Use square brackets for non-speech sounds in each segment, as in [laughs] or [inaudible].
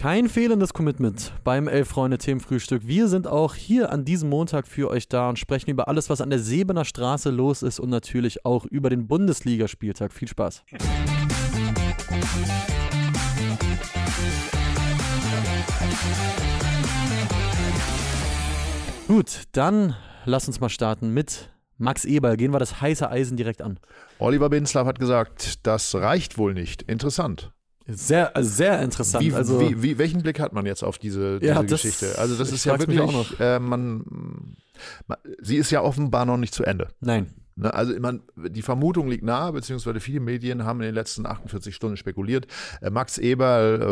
Kein fehlendes Commitment beim Elf-Freunde-Themenfrühstück. Wir sind auch hier an diesem Montag für euch da und sprechen über alles, was an der Sebener Straße los ist und natürlich auch über den Bundesligaspieltag. Viel Spaß. Gut, dann lass uns mal starten mit Max Eberl. Gehen wir das heiße Eisen direkt an. Oliver Binslav hat gesagt, das reicht wohl nicht. Interessant. Sehr, sehr interessant. Wie, also, wie, wie, welchen Blick hat man jetzt auf diese, diese Ja, das- Geschichte? Also das ist ja wirklich, auch noch. Äh, man, man, sie ist ja offenbar noch nicht zu Ende. nein. Ne? Also man, die Vermutung liegt nahe, beziehungsweise viele Medien haben in den letzten 48 Stunden spekuliert. Äh, Max Eberl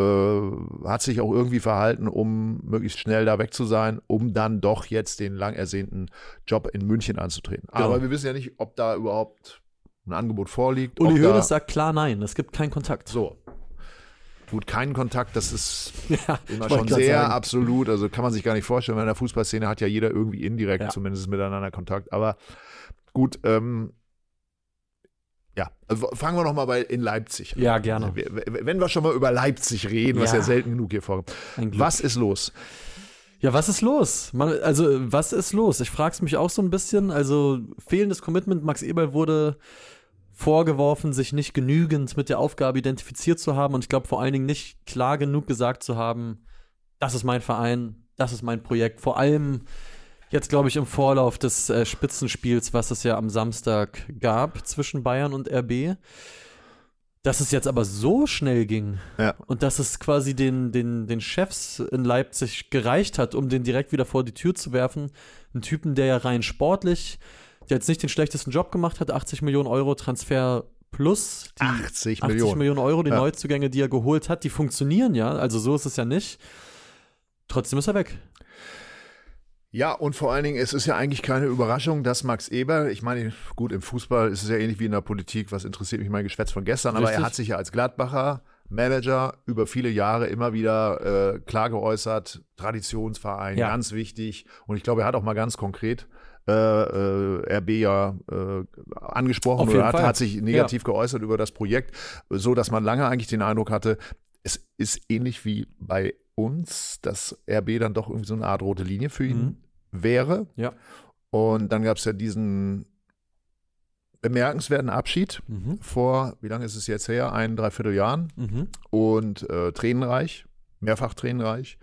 äh, hat sich auch irgendwie verhalten, um möglichst schnell da weg zu sein, um dann doch jetzt den lang ersehnten Job in München anzutreten. Genau. Aber wir wissen ja nicht, ob da überhaupt ein Angebot vorliegt. Uli Hoeneß sagt klar nein. Es gibt keinen Kontakt. so. Gut, keinen Kontakt, das ist [laughs] Ja, immer schon sehr sagen. absolut. Also kann man sich gar nicht vorstellen, weil in der Fußballszene hat ja jeder irgendwie indirekt Ja. zumindest miteinander Kontakt. Aber gut, ähm, ja, also fangen wir noch mal bei in Leipzig an. Ja, gerne. Wenn wir schon mal über Leipzig reden, was Ja. ja selten genug hier vorkommt. Was ist los? Ja, was ist los? Man, also, was ist los? Ich frage es mich auch so ein bisschen. Also, fehlendes Commitment. Max Eberl wurde vorgeworfen, sich nicht genügend mit der Aufgabe identifiziert zu haben und ich glaube vor allen Dingen nicht klar genug gesagt zu haben, das ist mein Verein, das ist mein Projekt. Vor allem jetzt, glaube ich, im Vorlauf des äh, Spitzenspiels, was es ja am Samstag gab zwischen Bayern und RB. Dass es jetzt aber so schnell ging Ja. und dass es quasi den, den, den Chefs in Leipzig gereicht hat, um den direkt wieder vor die Tür zu werfen. Ein Typen, der ja rein sportlich, der jetzt nicht den schlechtesten Job gemacht hat, 80 Millionen Euro Transfer plus. Die 80 80 Millionen. Millionen Euro, die Ja. Neuzugänge, die er geholt hat, die funktionieren ja. Also so ist es ja nicht. Trotzdem ist er weg. Ja, und vor allen Dingen, es ist ja eigentlich keine Überraschung, dass Max Eber, ich meine, gut, im Fußball ist es ja ähnlich wie in der Politik, was interessiert mich mein Geschwätz von gestern, aber Richtig. er hat sich ja als Gladbacher Manager über viele Jahre immer wieder äh, klar geäußert, Traditionsverein, Ja. ganz wichtig. Und ich glaube, er hat auch mal ganz konkret äh, äh, RB ja äh, angesprochen oder hat, hat sich negativ geäußert über das Projekt, so dass man lange eigentlich den Eindruck hatte, es ist ähnlich wie bei uns, dass RB dann doch irgendwie so eine Art rote Linie für ihn Mhm. wäre. Ja. Und dann gab es ja diesen bemerkenswerten Abschied Mhm. vor, wie lange ist es jetzt her? Ein, dreiviertel Jahren Mhm. und äh, tränenreich, mehrfach tränenreich.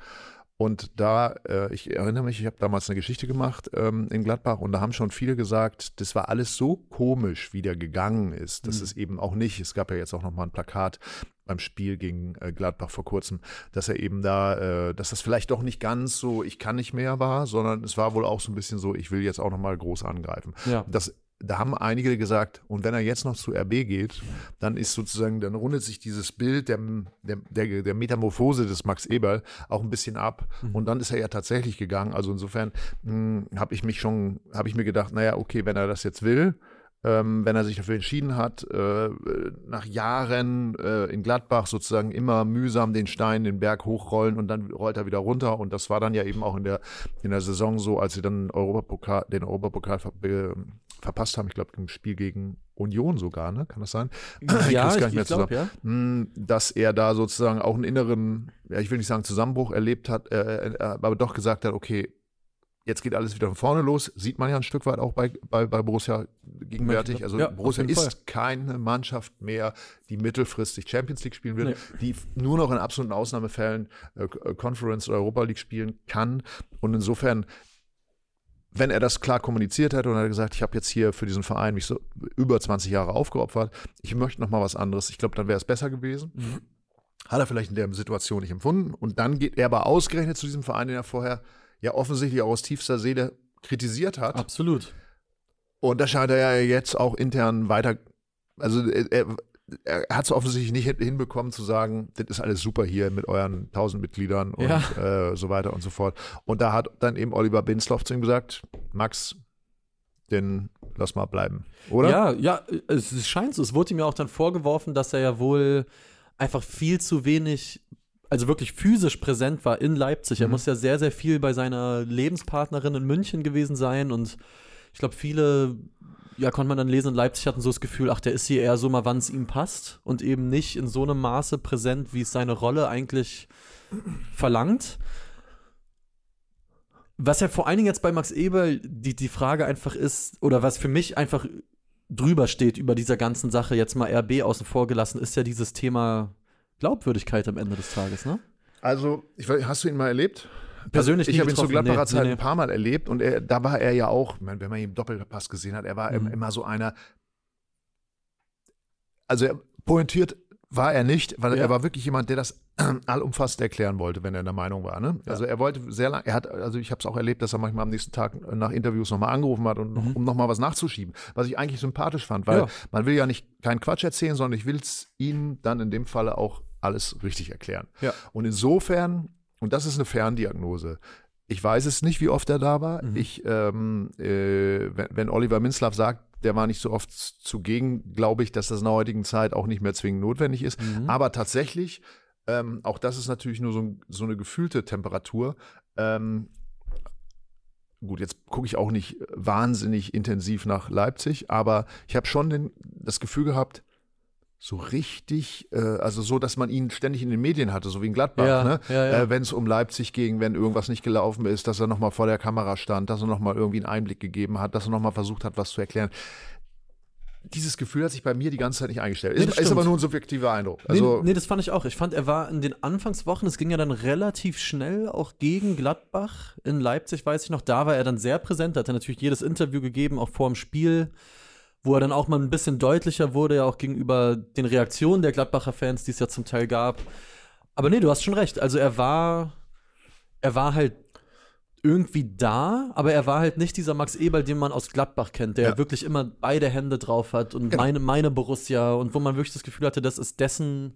Und da, äh, ich erinnere mich, ich habe damals eine Geschichte gemacht ähm, in Gladbach und da haben schon viele gesagt, das war alles so komisch, wie der gegangen ist. Das Mhm. ist eben auch nicht. Es gab ja jetzt auch noch mal ein Plakat beim Spiel gegen äh, Gladbach vor kurzem, dass er eben da, äh, dass das vielleicht doch nicht ganz so, ich kann nicht mehr war, sondern es war wohl auch so ein bisschen so, ich will jetzt auch noch mal groß angreifen. Ja. Das, da haben einige gesagt, und wenn er jetzt noch zu RB geht, dann ist sozusagen, dann rundet sich dieses Bild der, der, der, der Metamorphose des Max Eberl auch ein bisschen ab. Und dann ist er ja tatsächlich gegangen. Also insofern habe ich mich schon, habe ich mir gedacht, naja, okay, wenn er das jetzt will, ähm, wenn er sich dafür entschieden hat, äh, nach Jahren äh, in Gladbach sozusagen immer mühsam den Stein, den Berg hochrollen und dann rollt er wieder runter. Und das war dann ja eben auch in der, in der Saison so, als sie dann Europapokal, den Europapokal be- verpasst haben. Ich glaube, im Spiel gegen Union sogar, ne? Kann das sein? Ja, krieg's ich, ich glaube, ja. Hm, dass er da sozusagen auch einen inneren, ja, ich will nicht sagen Zusammenbruch erlebt hat, äh, äh, aber doch gesagt hat, okay, jetzt geht alles wieder von vorne los. Sieht man ja ein Stück weit auch bei, bei, bei Borussia gegenwärtig. Also Ja, Borussia jeden Fall. ist keine Mannschaft mehr, die mittelfristig Champions League spielen wird, Nee. die nur noch in absoluten Ausnahmefällen äh, Conference oder Europa League spielen kann. Und insofern wenn er das klar kommuniziert hätte und er hat gesagt, ich habe jetzt hier für diesen Verein mich so über 20 Jahre aufgeopfert, ich möchte noch mal was anderes, ich glaube, dann wäre es besser gewesen. Mhm. Hat er vielleicht in der Situation nicht empfunden. Und dann geht er aber ausgerechnet zu diesem Verein, den er vorher ja offensichtlich auch aus tiefster Seele kritisiert hat. Absolut. Und da scheint er ja jetzt auch intern weiter, also er, er, hat es offensichtlich nicht hin- hinbekommen zu sagen, das ist alles super hier mit euren tausend Mitgliedern und Ja. äh, so weiter und so fort. Und da hat dann eben Oliver Binsloff zu ihm gesagt, Max, den lass mal bleiben, oder? Ja, ja, es es scheint so. Es wurde ihm ja auch dann vorgeworfen, dass er ja wohl einfach viel zu wenig, also wirklich physisch präsent war in Leipzig. Er Mhm. muss ja sehr, sehr viel bei seiner Lebenspartnerin in München gewesen sein und ich glaube, viele, ja, konnte man dann lesen, in Leipzig hatten so das Gefühl, ach, der ist hier eher so mal, wann es ihm passt und eben nicht in so einem Maße präsent, wie es seine Rolle eigentlich verlangt. Was ja vor allen Dingen jetzt bei Max Eberl die, die Frage einfach ist, oder was für mich einfach drüber steht über dieser ganzen Sache, jetzt mal RB außen vor gelassen, ist ja dieses Thema Glaubwürdigkeit am Ende des Tages, ne? Also, ich weiß, hast du ihn mal erlebt? Persönlich ich nie habe ihn zu. Gladbacher Nee, Zeit nee, ein paar Mal erlebt und er, da war er ja auch, ich wenn man ihn im Doppelpass gesehen hat, er war Mhm. immer so einer. Also er pointiert war er nicht, weil Ja. er war wirklich jemand, der das [clears throat] allumfassend erklären wollte, wenn er der Meinung war. Ne? Also er wollte sehr lange, er hat, also ich habe es auch erlebt, dass er manchmal am nächsten Tag nach Interviews nochmal angerufen hat, und, Mhm. um nochmal was nachzuschieben, was ich eigentlich sympathisch fand, weil Ja. man will ja nicht keinen Quatsch erzählen, sondern ich will es ihm dann in dem Falle auch alles richtig erklären. Ja. Und insofern, und das ist eine Ferndiagnose, ich weiß es nicht, wie oft er da war. Mhm. Ich, ähm, äh, wenn, wenn Oliver Minzlaff sagt, der war nicht so oft zugegen, glaube ich, dass das in der heutigen Zeit auch nicht mehr zwingend notwendig ist. Mhm. Aber tatsächlich, ähm, auch das ist natürlich nur so, so eine gefühlte Temperatur. Ähm, gut, jetzt gucke ich auch nicht wahnsinnig intensiv nach Leipzig, aber ich habe schon den, das Gefühl gehabt, so richtig, äh, also so, dass man ihn ständig in den Medien hatte, so wie in Gladbach, Ja, ne? ja, ja. Äh, wenn es um Leipzig ging, wenn irgendwas nicht gelaufen ist, dass er nochmal vor der Kamera stand, dass er nochmal irgendwie einen Einblick gegeben hat, dass er nochmal versucht hat, was zu erklären. Dieses Gefühl hat sich bei mir die ganze Zeit nicht eingestellt. Nee, ist, ist aber nur ein subjektiver Eindruck. Also, nee, nee, das fand ich auch. Ich fand, er war in den Anfangswochen, es ging ja dann relativ schnell auch gegen Gladbach in Leipzig, weiß ich noch. Da war er dann sehr präsent, da hat er natürlich jedes Interview gegeben, auch vor dem Spiel, wo er dann auch mal ein bisschen deutlicher wurde, ja auch gegenüber den Reaktionen der Gladbacher Fans, die es ja zum Teil gab. Aber nee, du hast schon recht. Also er war, er war halt irgendwie da, aber er war halt nicht dieser Max Eberl, den man aus Gladbach kennt, der Ja. wirklich immer beide Hände drauf hat und Genau. meine, meine Borussia und wo man wirklich das Gefühl hatte, das ist dessen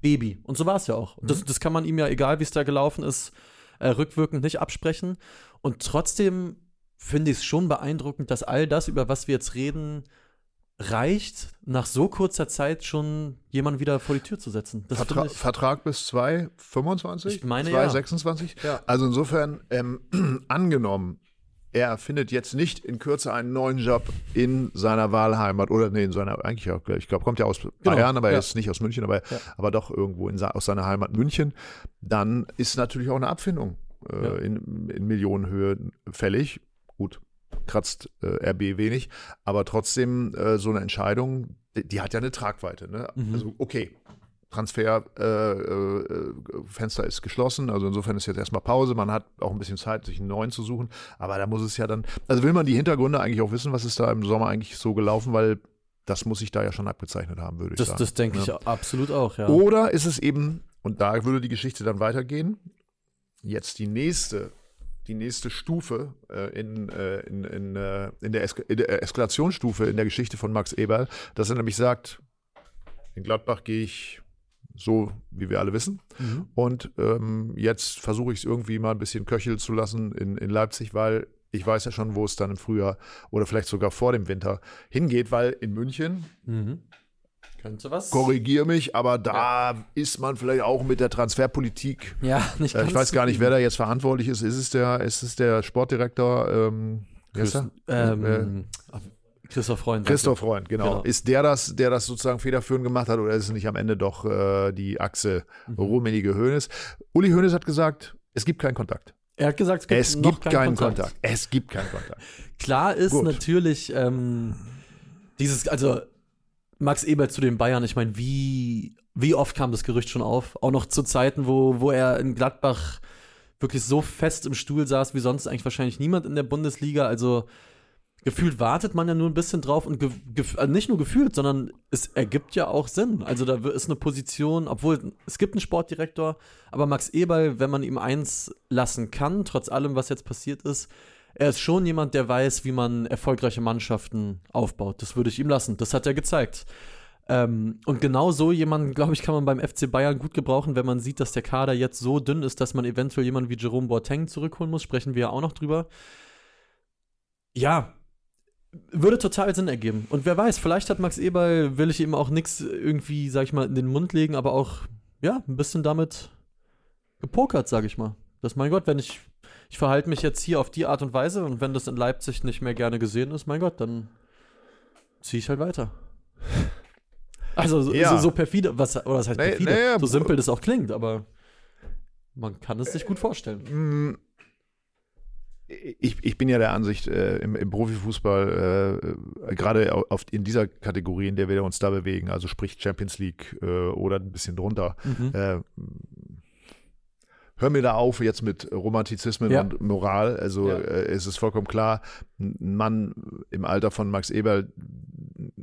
Baby. Und so war es ja auch. Mhm. Das, das kann man ihm ja, egal wie es da gelaufen ist, äh, rückwirkend nicht absprechen. Und trotzdem finde ich es schon beeindruckend, dass all das, über was wir jetzt reden, reicht, nach so kurzer Zeit schon jemanden wieder vor die Tür zu setzen. Das Vertra ich. Vertrag bis 2025? Ich meine, ja. 2026? Ja. Also insofern, ähm, [clears throat] angenommen, er findet jetzt nicht in Kürze einen neuen Job in seiner Wahlheimat oder nee, in seiner, eigentlich auch, ich glaube, kommt ja aus Bayern, aber er ja. ist nicht aus München, aber, Ja. aber doch irgendwo in, aus seiner Heimat München, dann ist natürlich auch eine Abfindung äh, Ja. in, in Millionenhöhe fällig. Kratzt äh, RB wenig, aber trotzdem äh, so eine Entscheidung, die, die hat ja eine Tragweite. Ne? Mhm. Also okay, Transferfenster äh, äh, ist geschlossen, also insofern ist jetzt erstmal Pause. Man hat auch ein bisschen Zeit, sich einen neuen zu suchen, aber da muss es ja dann, also will man die Hintergründe eigentlich auch wissen, was ist da im Sommer eigentlich so gelaufen, weil das muss sich da ja schon abgezeichnet haben, würde ich Das, sagen. das denke ich Ja. absolut auch, ja. Oder ist es eben, und da würde die Geschichte dann weitergehen, jetzt die nächste, die nächste Stufe äh, in, äh, in, in, äh, in, der in der Eskalationsstufe in der Geschichte von Max Eberl, dass er nämlich sagt, in Gladbach gehe ich so, wie wir alle wissen. Mhm. Und ähm, jetzt versuche ich es irgendwie mal ein bisschen köcheln zu lassen in, in Leipzig, weil ich weiß ja schon, wo es dann im Frühjahr oder vielleicht sogar vor dem Winter hingeht, weil in München, Mhm. Könnte was? korrigiere mich, aber da ist man vielleicht auch mit der Transferpolitik. Ja, nicht Äh, ganz ich weiß gar nicht, wer da jetzt verantwortlich ist. Ist es der, ist es der Sportdirektor? Ähm, wer ist er? Ähm, Christoph Freund. Christoph Freund, genau. Genau. Ist der das, der das sozusagen federführend gemacht hat oder ist es nicht am Ende doch äh, die Achse Mhm. Rummenige Hoeneß? Uli Hoeneß hat gesagt, es gibt keinen Kontakt. Er hat gesagt, es gibt, Es gibt keinen keinen Kontakt. Es gibt keinen Kontakt. Klar ist Gut. natürlich ähm, dieses, also Max Ebert zu den Bayern, ich meine, wie, wie oft kam das Gerücht schon auf? Auch noch zu Zeiten, wo, wo er in Gladbach wirklich so fest im Stuhl saß, wie sonst eigentlich wahrscheinlich niemand in der Bundesliga. Also gefühlt wartet man ja nur ein bisschen drauf und also nicht nur gefühlt, sondern es ergibt ja auch Sinn. Also da ist eine Position, obwohl es gibt einen Sportdirektor, aber Max Eberl, wenn man ihm eins lassen kann, trotz allem, was jetzt passiert ist, er ist schon jemand, der weiß, wie man erfolgreiche Mannschaften aufbaut. Das würde ich ihm lassen. Das hat er gezeigt. Ähm, und genau so jemanden, glaube ich, kann man beim FC Bayern gut gebrauchen, wenn man sieht, dass der Kader jetzt so dünn ist, dass man eventuell jemanden wie Jerome Boateng zurückholen muss. Sprechen wir ja auch noch drüber. Ja, würde total Sinn ergeben. Und wer weiß, vielleicht hat Max Eberl, will ich ihm auch nichts irgendwie, sag ich mal, in den Mund legen, aber auch, ja, ein bisschen damit gepokert, sag ich mal. Das, mein Gott, wenn ich, ich verhalte mich jetzt hier auf die Art und Weise und wenn das in Leipzig nicht mehr gerne gesehen ist, mein Gott, dann ziehe ich halt weiter. Also so, Ja. so, so perfide, was, oder das heißt Nee, perfide, nee, so simpel das auch klingt, aber Man kann es sich gut vorstellen. Mm, ich, ich bin ja der Ansicht, äh, im, im Profifußball, äh, gerade in dieser Kategorie, in der wir uns da bewegen, also sprich Champions League äh, oder ein bisschen drunter, Mhm. Hör mir da auf jetzt mit Romantizismen Ja. und Moral. Also Ja. äh, es ist vollkommen klar, ein Mann im Alter von Max Eberl,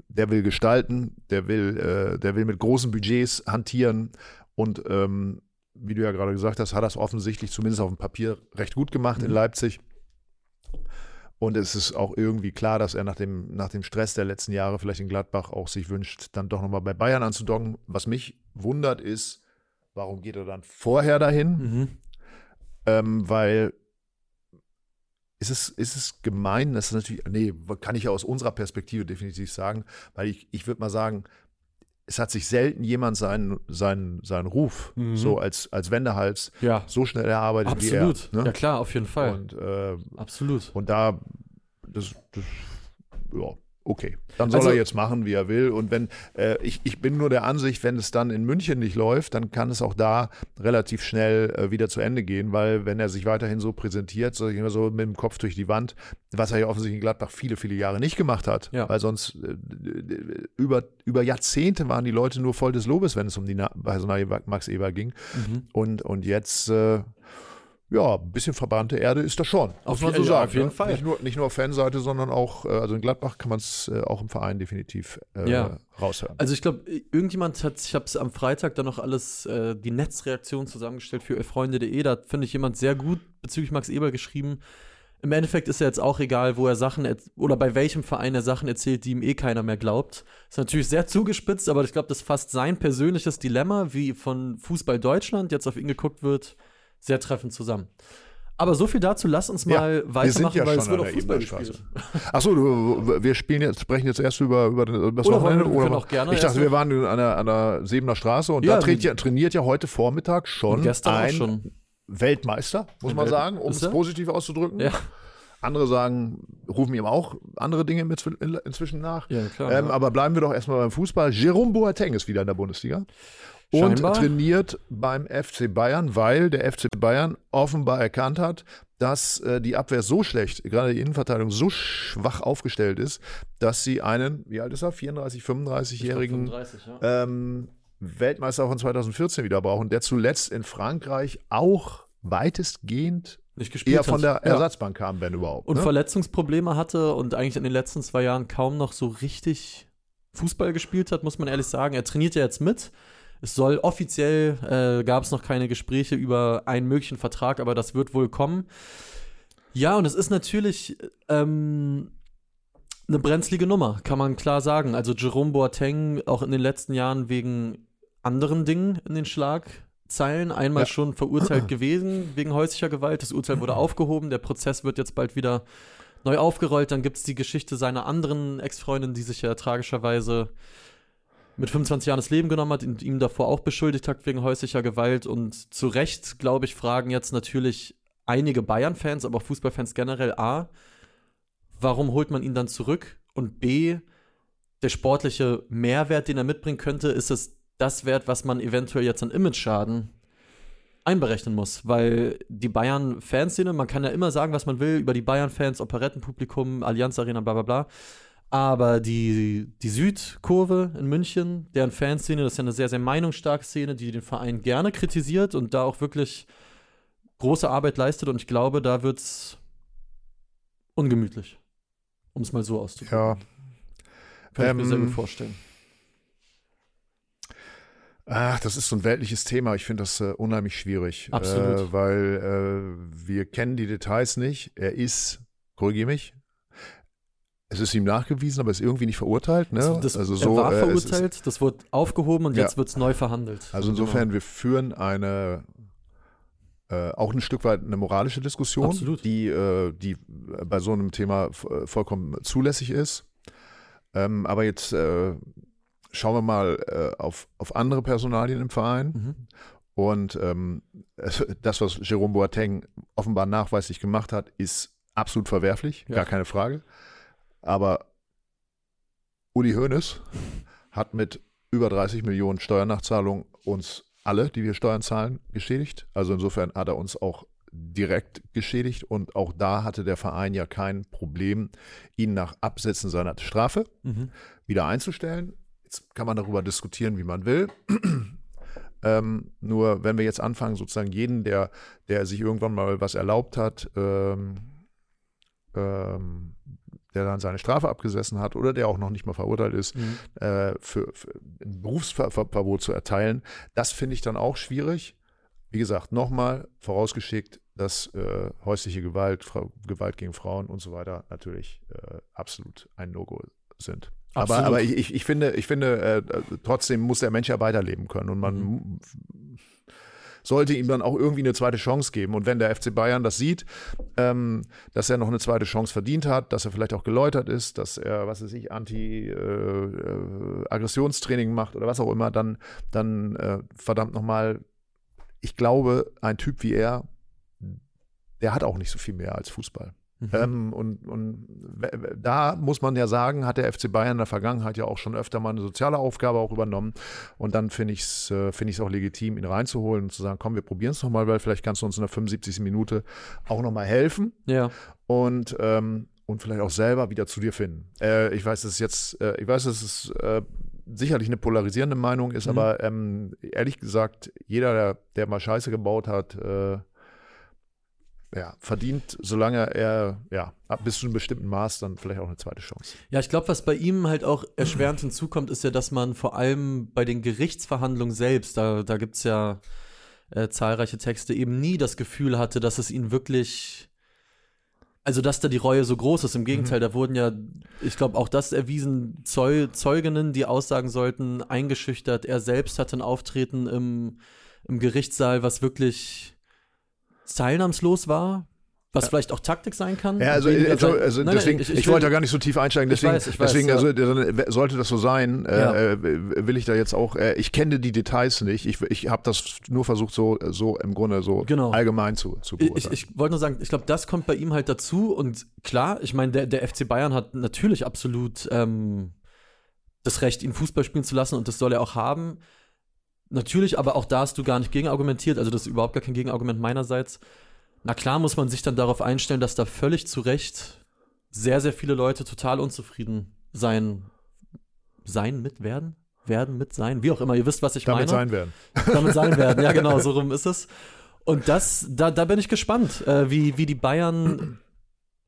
der will gestalten, der will, äh, der will mit großen Budgets hantieren und ähm, wie du ja gerade gesagt hast, hat das offensichtlich zumindest auf dem Papier recht gut gemacht in Mhm. Leipzig. Und es ist auch irgendwie klar, dass er nach dem, nach dem Stress der letzten Jahre vielleicht in Gladbach auch sich wünscht, dann doch nochmal bei Bayern anzudocken. Was mich wundert ist, warum geht er dann vorher dahin? Mhm. Ähm, weil ist es, ist es gemein, das ist natürlich, nee, kann ich ja aus unserer Perspektive definitiv sagen, weil ich, ich würde mal sagen, es hat sich selten jemand seinen, seinen, seinen Ruf Mhm. so als, als Wendehals Ja, so schnell erarbeitet absolut. wie er. Ja, Ne? klar, auf jeden Fall. Und, äh, absolut. und da, das, das ja, okay. Dann soll Also- er jetzt machen, wie er will. Und wenn, äh, ich, ich bin nur der Ansicht, wenn es dann in München nicht läuft, dann kann es auch da relativ schnell äh, wieder zu Ende gehen, weil wenn er sich weiterhin so präsentiert, so, immer so mit dem Kopf durch die Wand, was er ja offensichtlich in Gladbach viele, viele Jahre nicht gemacht hat, Ja. weil sonst äh, über, über Jahrzehnte waren die Leute nur voll des Lobes, wenn es um die Na Personalie Max Eber ging. Mhm. Und, und jetzt, äh, ja, ein bisschen verbrannte Erde ist das schon. Auf muss man so sagen. auf jeden ne? Fall. Nicht nur, nicht nur auf Fanseite, sondern auch, äh, also in Gladbach kann man es äh, auch im Verein definitiv äh, Ja. raushören. Also ich glaube, irgendjemand hat, ich habe es am Freitag dann noch alles, äh, die Netzreaktion zusammengestellt für freunde.de. Da finde ich, jemand sehr gut bezüglich Max Eber geschrieben. Im Endeffekt ist ja jetzt auch egal, wo er Sachen oder bei welchem Verein er Sachen erzählt, die ihm eh keiner mehr glaubt. Ist natürlich sehr zugespitzt, aber ich glaube, das fasst sein persönliches Dilemma, wie von Fußball Deutschland jetzt auf ihn geguckt wird, sehr treffend zusammen. Aber so viel dazu, lass uns Ja, mal wir weitermachen, sind ja weil schon es wird auch der Fußball gespielt. Achso, wir spielen jetzt, sprechen jetzt erst über, über das Oder wir- Wochenende. wir können auch gerne ich dachte, wir waren an der, an der Sebener Straße und Ja, da trainiert wir- ja, trainiert ja heute Vormittag schon ein schon. Weltmeister, muss man sagen, um es positiv auszudrücken. Ja. Andere sagen, rufen ihm auch andere Dinge inzwischen nach. Ja, klar. Ähm, ja. aber bleiben wir doch erstmal beim Fußball. Jerome Boateng ist wieder in der Bundesliga und Scheinbar. trainiert beim FC Bayern, weil der FC Bayern offenbar erkannt hat, dass äh, die Abwehr so schlecht, gerade die Innenverteidigung so schwach aufgestellt ist, dass sie einen, wie alt ist er, 34, Ich glaub, 35-jährigen 35, ja. ähm, Weltmeister von 2014 wieder brauchen, der zuletzt in Frankreich auch weitestgehend nicht gespielt eher von hat. der Ja. Ersatzbank kam, wenn überhaupt. Und ne? Verletzungsprobleme hatte und eigentlich in den letzten zwei Jahren kaum noch so richtig Fußball gespielt hat, muss man ehrlich sagen. Er trainiert ja jetzt mit. Es soll offiziell, äh, gab es noch keine Gespräche über einen möglichen Vertrag, aber das wird wohl kommen. Ja, und es ist natürlich ähm, eine brenzlige Nummer, kann man klar sagen. Also Jerome Boateng auch in den letzten Jahren wegen anderen Dingen in den Schlagzeilen einmal Ja. schon verurteilt [clears throat] gewesen wegen häuslicher Gewalt. Das Urteil wurde aufgehoben, der Prozess wird jetzt bald wieder neu aufgerollt. Dann gibt es die Geschichte seiner anderen Ex-Freundin, die sich ja tragischerweise mit 25 Jahren das Leben genommen hat und ihm davor auch beschuldigt hat wegen häuslicher Gewalt. Und zu Recht, glaube ich, fragen jetzt natürlich einige Bayern-Fans, aber auch Fußballfans generell A, warum holt man ihn dann zurück? Und B, der sportliche Mehrwert, den er mitbringen könnte, ist es das wert, was man eventuell jetzt an Image-Schaden einberechnen muss, weil die Bayern-Fanszene, man kann ja immer sagen, was man will über die Bayern-Fans, Operettenpublikum, Allianz Arena, bla bla bla. Aber die, die Südkurve in München, deren Fanszene, das ist ja eine sehr, sehr meinungsstarke Szene, die den Verein gerne kritisiert und da auch wirklich große Arbeit leistet. Und ich glaube, da wird es ungemütlich, um es mal so auszudrücken. Ja, Kann ich mir sehr ähm, gut vorstellen. Ach, das ist so ein weltliches Thema. Ich finde das äh, unheimlich schwierig. Absolut. Äh, weil äh, wir kennen die Details nicht. Er ist, korrigiere mich, es ist ihm nachgewiesen, aber ist irgendwie nicht verurteilt. Ne? Das, das, also er so, war äh, verurteilt, das wurde aufgehoben und Ja. jetzt wird es neu verhandelt. Ist, also insofern, wir führen eine äh, auch ein Stück weit eine moralische Diskussion, Absolut. die, äh, die bei so einem Thema äh, vollkommen zulässig ist. Ähm, aber jetzt äh, schauen wir mal äh, auf, auf andere Personalien im Verein. Mhm. Und ähm, es- das, was Jerome Boateng offenbar nachweislich gemacht hat, ist absolut verwerflich, Ja. gar keine Frage. Aber Uli Hoeneß hat mit über 30 Millionen Steuernachzahlungen uns alle, die wir Steuern zahlen, geschädigt. Also insofern hat er uns auch direkt geschädigt und auch da hatte der Verein ja kein Problem, ihn nach Absetzen seiner Strafe Mhm. wieder einzustellen. Jetzt kann man darüber diskutieren, wie man will. [clears throat] ähm, nur wenn wir jetzt anfangen, sozusagen jeden, der, der sich irgendwann mal was erlaubt hat, ähm, ähm, der dann seine Strafe abgesessen hat oder der auch noch nicht mal verurteilt ist, Mhm. äh, für, für ein Berufsverbot zu erteilen, das finde ich dann auch schwierig. Wie gesagt, nochmal vorausgeschickt, dass äh, häusliche Gewalt, Frau, Gewalt gegen Frauen und so weiter natürlich äh, absolut ein No-Go sind. Aber, Absolut. aber ich, ich, ich finde, ich finde äh, trotzdem muss der Mensch ja weiterleben können und man Mhm. Sollte ihm dann auch irgendwie eine zweite Chance geben. Und wenn der FC Bayern das sieht, ähm, dass er noch eine zweite Chance verdient hat, dass er vielleicht auch geläutert ist, dass er, was weiß ich, Anti-Aggressionstraining macht oder was auch immer, dann, dann äh, verdammt nochmal, ich glaube, ein Typ wie er, der hat auch nicht so viel mehr als Fußball. Mhm. Ähm, und, und da muss man ja sagen, hat der FC Bayern in der Vergangenheit ja auch schon öfter mal eine soziale Aufgabe auch übernommen. Und dann finde ich es äh, ich's auch legitim, ihn reinzuholen und zu sagen, komm, wir probieren es nochmal, weil vielleicht kannst du uns in der 75. Minute auch nochmal helfen Ja. und, ähm, und vielleicht auch selber wieder zu dir finden. Äh, ich weiß, es ist jetzt, äh, ich weiß, dass es äh, sicherlich eine polarisierende Meinung ist, Mhm. aber ähm, ehrlich gesagt, jeder, der, der mal Scheiße gebaut hat, äh, ja, verdient, solange er ja ab bis zu einem bestimmten Maß dann vielleicht auch eine zweite Chance. Ja, ich glaube, was bei ihm halt auch erschwerend hinzukommt, ist ja, dass man vor allem bei den Gerichtsverhandlungen selbst, da, da gibt es ja äh, zahlreiche Texte, eben nie das Gefühl hatte, dass es ihn wirklich, also dass da die Reue so groß ist. Im Gegenteil, da wurden ja, ich glaube, auch das erwiesen, Zeu Zeuginnen, die aussagen sollten, eingeschüchtert. Er selbst hatte ein Auftreten im, im Gerichtssaal, was wirklich teilnahmslos war. Was vielleicht auch Taktik sein kann. Ja, also, also, also Nein, nein, deswegen, ich, will- wollte da gar nicht so tief einsteigen, Ich deswegen, weiß, ich weiß, deswegen ja. also, sollte das so sein, Ja. äh, äh, will ich da jetzt auch, äh, ich kenne die Details nicht, ich, ich habe das nur versucht, so, so im Grunde so Genau. allgemein zu, zu Ich, beurteilen. ich wollte nur sagen, ich glaube, das kommt bei ihm halt dazu. Und klar, ich meine, der, der FC Bayern hat natürlich absolut ähm, das Recht, ihn Fußball spielen zu lassen und das soll er auch haben. Natürlich, aber auch da hast du gar nicht gegenargumentiert, also das ist überhaupt gar kein Gegenargument meinerseits. Na klar muss man sich dann darauf einstellen, dass da völlig zu Recht sehr, sehr viele Leute total unzufrieden sein, sein mit werden, werden mit sein, wie auch immer, ihr wisst, was ich damit meine sein werden. [laughs] damit sein werden. Ja, genau, so [laughs] rum ist es. Und das, da, da bin ich gespannt, äh, wie, wie die Bayern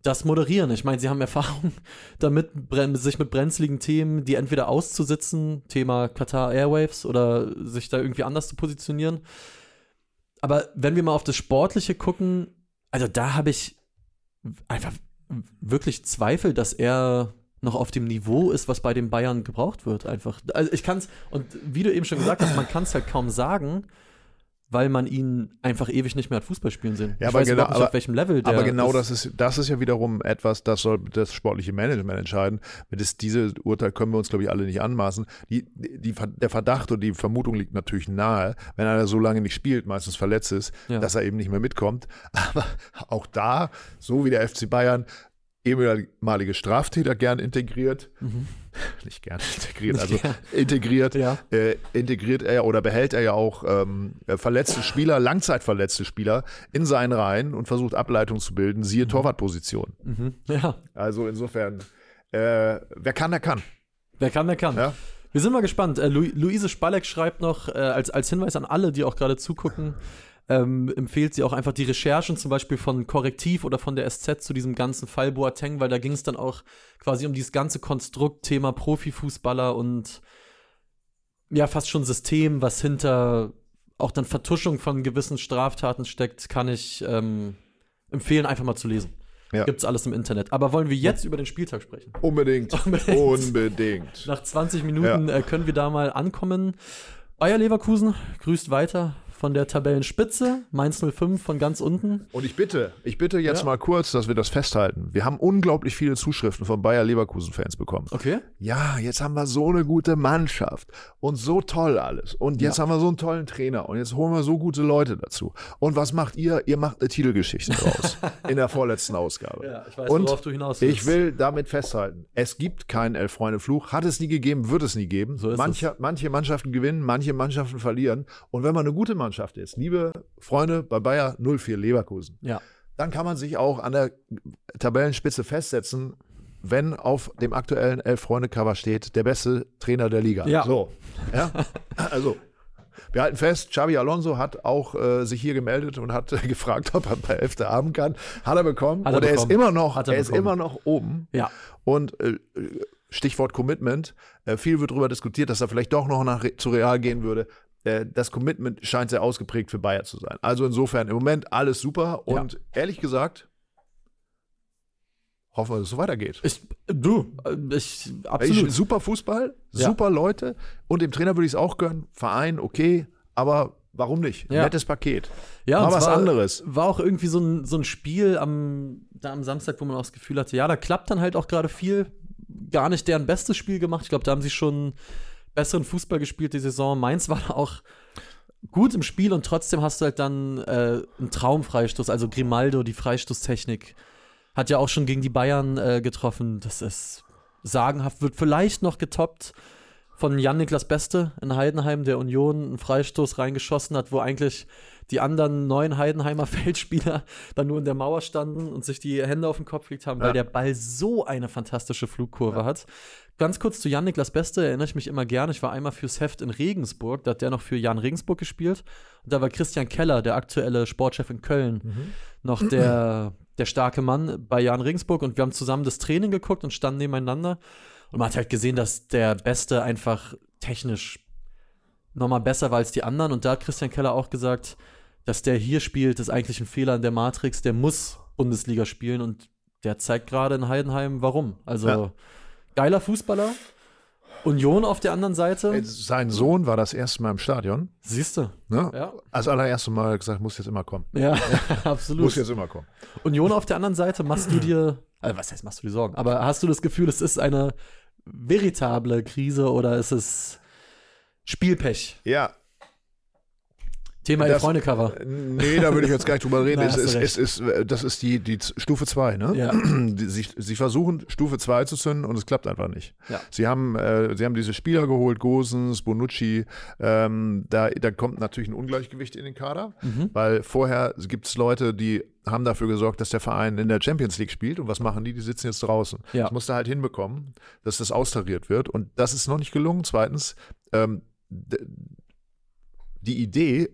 das moderieren. Ich meine, sie haben Erfahrung [laughs] damit, sich mit brenzligen Themen, die entweder auszusitzen, Thema Qatar Airwaves, oder sich da irgendwie anders zu positionieren. Aber wenn wir mal auf das Sportliche gucken, also da habe ich einfach wirklich Zweifel, dass er noch auf dem Niveau ist, was bei den Bayern gebraucht wird. Einfach. Also ich kann es, und wie du eben schon gesagt hast, man kann es halt kaum sagen, weil man ihn einfach ewig nicht mehr hat Fußball spielen sehen. Ja, ich aber genau- nicht, aber- auf welchem Level der Aber genau ist. das ist, das ist ja wiederum etwas, das soll das sportliche Management entscheiden. Das, diese Urteil können wir uns, glaube ich, alle nicht anmaßen. Die, die, der Verdacht und die Vermutung liegt natürlich nahe, wenn einer so lange nicht spielt, meistens verletzt ist, Ja. dass er eben nicht mehr mitkommt. [laughs] Aber auch da, so wie der FC Bayern, ehemalige Straftäter gern integriert, Mhm. [laughs] nicht gern integriert, also gern. integriert, [laughs] Ja. äh, integriert er oder behält er ja auch ähm, verletzte Spieler, langzeitverletzte Spieler in seinen Reihen und versucht Ableitung zu bilden, siehe Torwartposition. Mhm. Ja, Also insofern, äh, wer kann, der kann. wer kann, der kann. Ja? Wir sind mal gespannt. Äh, Lu Luise Spalleck schreibt noch äh, als, als Hinweis an alle, die auch gerade zugucken, ähm, empfiehlt sie auch einfach die Recherchen zum Beispiel von Korrektiv oder von der SZ zu diesem ganzen Fall Boateng, weil da ging es dann auch quasi um dieses ganze Konstrukt, Thema Profifußballer und ja, fast schon System, was hinter auch dann Vertuschung von gewissen Straftaten steckt, kann ich ähm, empfehlen, einfach mal zu lesen. Ja. Gibt's alles im Internet. Aber wollen wir jetzt über den Spieltag sprechen? Unbedingt. [laughs] Unbedingt. Unbedingt. Nach 20 Minuten äh, können wir da mal ankommen. Bayer Leverkusen grüßt weiter von der Tabellenspitze, Mainz 05 von ganz unten. Und ich bitte, ich bitte jetzt Ja. mal kurz, dass wir das festhalten. Wir haben unglaublich viele Zuschriften von Bayer Leverkusen-Fans bekommen. Okay. Ja, jetzt haben wir so eine gute Mannschaft und so toll alles. Und jetzt haben wir so einen tollen Trainer und jetzt holen wir so gute Leute dazu. Und was macht ihr? Ihr macht eine Titelgeschichte draus [laughs] in der vorletzten Ausgabe. Ja, ich weiß, und worauf du hinaus willst. ich will damit festhalten, es gibt keinen Elf-Freunde-Fluch, hat es nie gegeben, wird es nie geben. So manche, manche Mannschaften gewinnen, manche Mannschaften verlieren. Und wenn man eine gute Mannschaft ist, liebe Freunde bei Bayer 04 Leverkusen, Ja. dann kann man sich auch an der Tabellenspitze festsetzen, wenn auf dem aktuellen Elf-Freunde-Cover steht, der beste Trainer der Liga. Ja. So. Ja. [laughs] Also. Wir halten fest, Xabi Alonso hat auch äh, sich hier gemeldet und hat äh, [laughs] gefragt, ob er bei Elfte haben kann. Hat er bekommen. Hat er und er ist immer noch, Hat er, er ist immer noch oben. Ja. Und äh, Stichwort Commitment. Äh, viel wird darüber diskutiert, dass er vielleicht doch noch nach, zu Real gehen würde. Äh, das Commitment scheint sehr ausgeprägt für Bayer zu sein. Also insofern im Moment alles super. Und ehrlich gesagt, hoffen wir, dass es so weitergeht. Ich, du, äh, ich, Ich, absolut. super Fußball, Ja. super Leute. Und dem Trainer würde ich es auch gönnen. Verein, okay. Aber warum nicht? Ja. Nettes Paket. Ja, Mal was zwar anderes. War auch irgendwie so ein, so ein Spiel am, da am Samstag, wo man auch das Gefühl hatte, ja, da klappt dann halt auch gerade viel. Gar nicht deren bestes Spiel gemacht. Ich glaube, da haben sie schon besseren Fußball gespielt die Saison. Mainz war da auch gut im Spiel und trotzdem hast du halt dann äh, einen Traumfreistoß. Also Grimaldo, die Freistoßtechnik, hat ja auch schon gegen die Bayern äh, getroffen. Das ist sagenhaft, wird vielleicht noch getoppt von Jan-Niklas Beste in Heidenheim, der Union einen Freistoß reingeschossen hat, wo eigentlich die anderen neuen Heidenheimer [laughs] Feldspieler dann nur in der Mauer standen und sich die Hände auf den Kopf gelegt haben, weil Ja. der Ball so eine fantastische Flugkurve hat. Ganz kurz zu Jan-Niklas Beste, erinnere ich mich immer gerne. Ich war einmal fürs Heft in Regensburg, da hat der noch für Jan Regensburg gespielt. Und da war Christian Keller, der aktuelle Sportchef in Köln, noch der, der starke Mann bei Jan Regensburg. Und wir haben zusammen das Training geguckt und standen nebeneinander. Und man hat halt gesehen, dass der Beste einfach technisch nochmal besser war als die anderen. Und da hat Christian Keller auch gesagt, dass der hier spielt, ist eigentlich ein Fehler in der Matrix. Der muss Bundesliga spielen und der zeigt gerade in Heidenheim, warum. Also Ja. geiler Fußballer. Union auf der anderen Seite. Sein Sohn war das erste Mal im Stadion. Siehst du? Ne? Ja. Als allererstes Mal gesagt, muss jetzt immer kommen. Ja, [laughs] Muss [laughs] absolut. jetzt immer kommen. Union auf der anderen Seite, machst du dir, also was heißt, machst du dir Sorgen? Aber hast du das Gefühl, es ist eine veritable Krise oder ist es Spielpech? Ja, Thema Das- Freunde-Cover. Nee, da würde ich jetzt gar nicht drüber reden. Na, es, ist, es ist, das ist die, die Stufe 2, ne? Ja. [clears throat] Sie, sie versuchen, Stufe 2 zu zünden und es klappt einfach nicht. Ja. Sie, haben, äh, sie haben diese Spieler geholt, Gosens, Bonucci. Ähm, da, da kommt natürlich ein Ungleichgewicht in den Kader, Mhm. weil vorher gibt es Leute, die haben dafür gesorgt, dass der Verein in der Champions League spielt. Und was machen die? Die sitzen jetzt draußen. Ja. Das musst du halt hinbekommen, dass das austariert wird. Und das ist noch nicht gelungen. Zweitens, ähm, die Idee,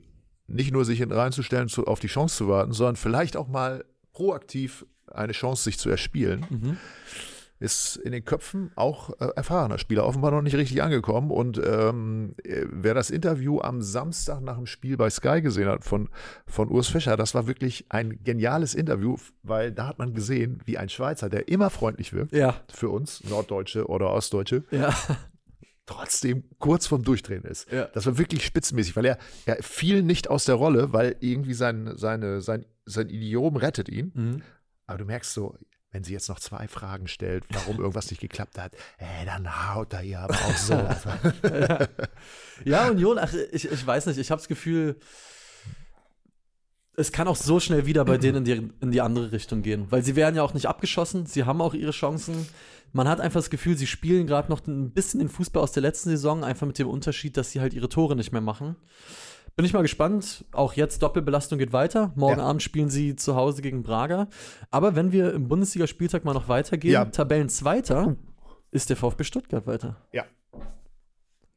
nicht nur sich hinten reinzustellen, zu, auf die Chance zu warten, sondern vielleicht auch mal proaktiv eine Chance sich zu erspielen, Mhm. ist in den Köpfen auch äh, erfahrener Spieler offenbar noch nicht richtig angekommen. Und ähm, äh, wer das Interview am Samstag nach dem Spiel bei Sky gesehen hat von, von Urs Fischer, das war wirklich ein geniales Interview, weil da hat man gesehen, wie ein Schweizer, der immer freundlich wirkt, Ja, für uns, Norddeutsche oder Ostdeutsche, ja, trotzdem kurz vorm Durchdrehen ist. Ja. Das war wirklich spitzenmäßig, weil er, er fiel nicht aus der Rolle, weil irgendwie sein, seine, sein, sein Idiom rettet ihn. Mhm. Aber du merkst so, wenn sie jetzt noch zwei Fragen stellt, warum irgendwas nicht geklappt hat, äh, dann haut er ihr aber auch so. [laughs] [laughs] ja, Union, ach, ich, ich weiß nicht, ich habe das Gefühl, es kann auch so schnell wieder bei denen [clears throat] in die, in die andere Richtung gehen, weil sie werden ja auch nicht abgeschossen, sie haben auch ihre Chancen. Man hat einfach das Gefühl, sie spielen gerade noch ein bisschen den Fußball aus der letzten Saison, einfach mit dem Unterschied, dass sie halt ihre Tore nicht mehr machen. Bin ich mal gespannt. Auch jetzt Doppelbelastung geht weiter. Morgen Ja. Abend spielen sie zu Hause gegen Braga. Aber wenn wir im Bundesligaspieltag mal noch weitergehen, Ja. Tabellenzweiter ist der VfB Stuttgart weiter. ja.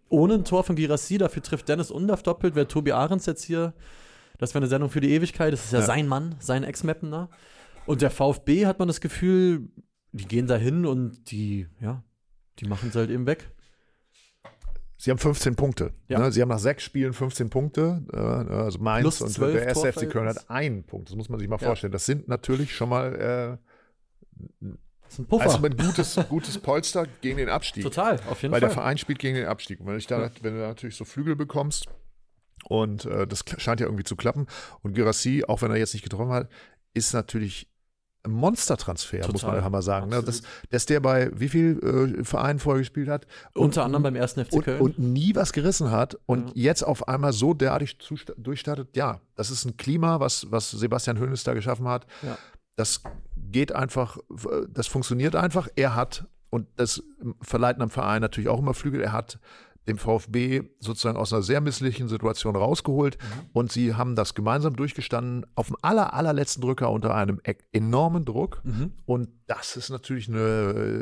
Ohne ein Tor von Girassi, dafür trifft Dennis Undaff doppelt, wäre Tobi Ahrens jetzt hier. Das wäre eine Sendung für die Ewigkeit. Das ist ja, Ja. sein Mann, sein Ex-Mappener. Und der VfB hat man das Gefühl, die gehen da hin und die, ja, die machen es halt eben weg. Sie haben 15 Punkte. Ja. Ne? Sie haben nach sechs Spielen 15 Punkte. Äh, also Mainz Plus und 12 der erste FC Köln hat einen Punkt. Das muss man sich mal Ja. vorstellen. Das sind natürlich schon mal äh, Das ist ein Puffer. also ein gutes, gutes Polster gegen den Abstieg. Total, auf jeden Weil der Fall. Verein spielt gegen den Abstieg. Und wenn, ich da, wenn du da natürlich so Flügel bekommst, Und äh, das scheint ja irgendwie zu klappen. Und Girassi, auch wenn er jetzt nicht getroffen hat, ist natürlich ein Monstertransfer, muss man einfach mal sagen. Ne? Das, dass der bei wie viel äh, Vereinen vorher gespielt hat. Unter anderem beim ersten FC Köln. Und, und, nie was gerissen hat und ja. jetzt auf einmal so derartig durchstartet. Ja, das ist ein Klima, was, was Sebastian Hönes da geschaffen hat. Ja. Das geht einfach, das funktioniert einfach. Er hat, und das verleiht einem Verein natürlich auch immer Flügel, er hat dem VfB sozusagen aus einer sehr misslichen Situation rausgeholt mhm. und sie haben das gemeinsam durchgestanden auf dem aller, allerletzten Drücker unter einem e-, enormen Druck mhm. und das ist natürlich eine,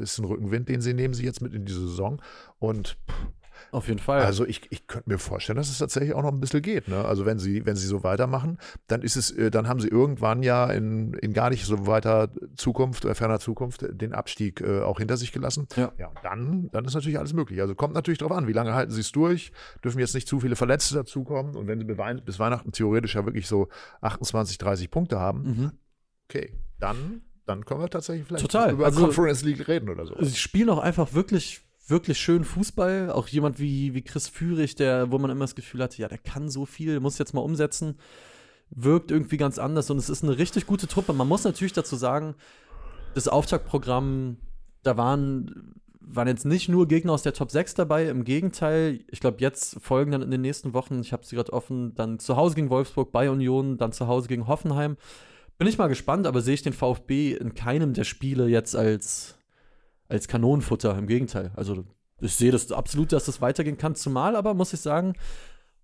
ist ein Rückenwind, den sie nehmen sie jetzt mit in diese Saison und pff, auf jeden Fall. Also ich, ich könnte mir vorstellen, dass es tatsächlich auch noch ein bisschen geht. Ne? Also wenn sie, wenn sie so weitermachen, dann ist es, äh, dann haben sie irgendwann ja in, in gar nicht so weiter Zukunft, äh, ferner Zukunft, den Abstieg äh, auch hinter sich gelassen. Ja. ja, dann, dann ist natürlich alles möglich. Also kommt natürlich darauf an, wie lange halten sie es durch, dürfen jetzt nicht zu viele Verletzte dazukommen und wenn sie bis Weihnachten theoretisch ja wirklich so 28, 30 Punkte haben, mhm. okay, dann dann können wir tatsächlich vielleicht Total. über also, Conference League reden oder so. Sie spielen auch einfach wirklich wirklich schön Fußball. Auch jemand wie, wie Chris Führig, der, wo man immer das Gefühl hatte, ja, der kann so viel, muss jetzt mal umsetzen. Wirkt irgendwie ganz anders und es ist eine richtig gute Truppe. Man muss natürlich dazu sagen, das Auftaktprogramm, da waren, waren jetzt nicht nur Gegner aus der Top 6 dabei, im Gegenteil, ich glaube, jetzt folgen dann in den nächsten Wochen, ich habe sie gerade offen, dann zu Hause gegen Wolfsburg bei Union, dann zu Hause gegen Hoffenheim. Bin ich mal gespannt, aber sehe ich den VfB in keinem der Spiele jetzt als als Kanonenfutter. Im Gegenteil. Also ich sehe das absolut, dass das weitergehen kann. Zumal aber, muss ich sagen,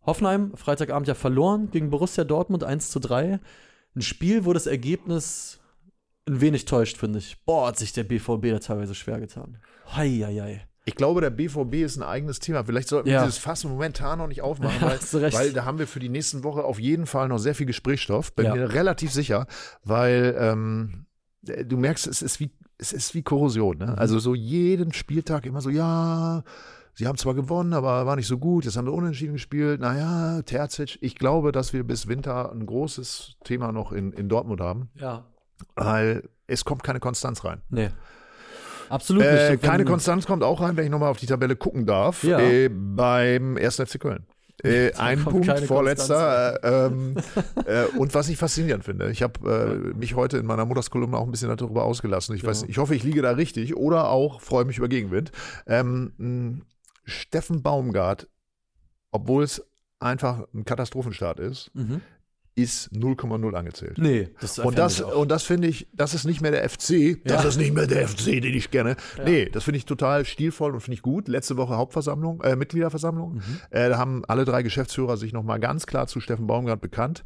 Hoffenheim Freitagabend ja verloren gegen Borussia Dortmund 1 zu 3. Ein Spiel, wo das Ergebnis ein wenig täuscht, finde ich. Boah, hat sich der BVB da teilweise schwer getan. Hei, hei. Ich glaube, der BVB ist ein eigenes Thema. Vielleicht sollten wir ja. dieses Fass momentan noch nicht aufmachen, weil, weil, da haben wir für die nächsten Woche auf jeden Fall noch sehr viel Gesprächsstoff. Bin ja. mir relativ sicher, weil ähm, du merkst, es ist wie es ist wie Korrosion. Ne? Mhm. Also so jeden Spieltag immer so, ja, sie haben zwar gewonnen, aber war nicht so gut. Jetzt haben wir unentschieden gespielt. Naja, Terzic, ich glaube, dass wir bis Winter ein großes Thema noch in, in Dortmund haben. Ja. Weil es kommt keine Konstanz rein. Nee. Absolut nicht. Äh, keine Konstanz kommt auch rein, wenn ich nochmal auf die Tabelle gucken darf, ja. äh, beim 1. FC Köln. Äh, ein Punkt, vorletzter. Äh, ähm, [laughs] äh, und was ich faszinierend finde, ich habe äh, mich heute in meiner Mutterskolumne auch ein bisschen darüber ausgelassen. Ich, ja. weiß, ich hoffe, ich liege da richtig oder auch freue mich über Gegenwind. Ähm, Steffen Baumgart, obwohl es einfach ein Katastrophenstart ist, mhm ist 0,0 angezählt. Nee, das und das und das finde ich, das ist nicht mehr der FC, das ja. ist nicht mehr der FC, den ich kenne. Ja. Nee, das finde ich total stilvoll und finde ich gut. Letzte Woche Hauptversammlung, äh, Mitgliederversammlung. Mhm. Äh, da haben alle drei Geschäftsführer sich nochmal ganz klar zu Steffen Baumgart bekannt.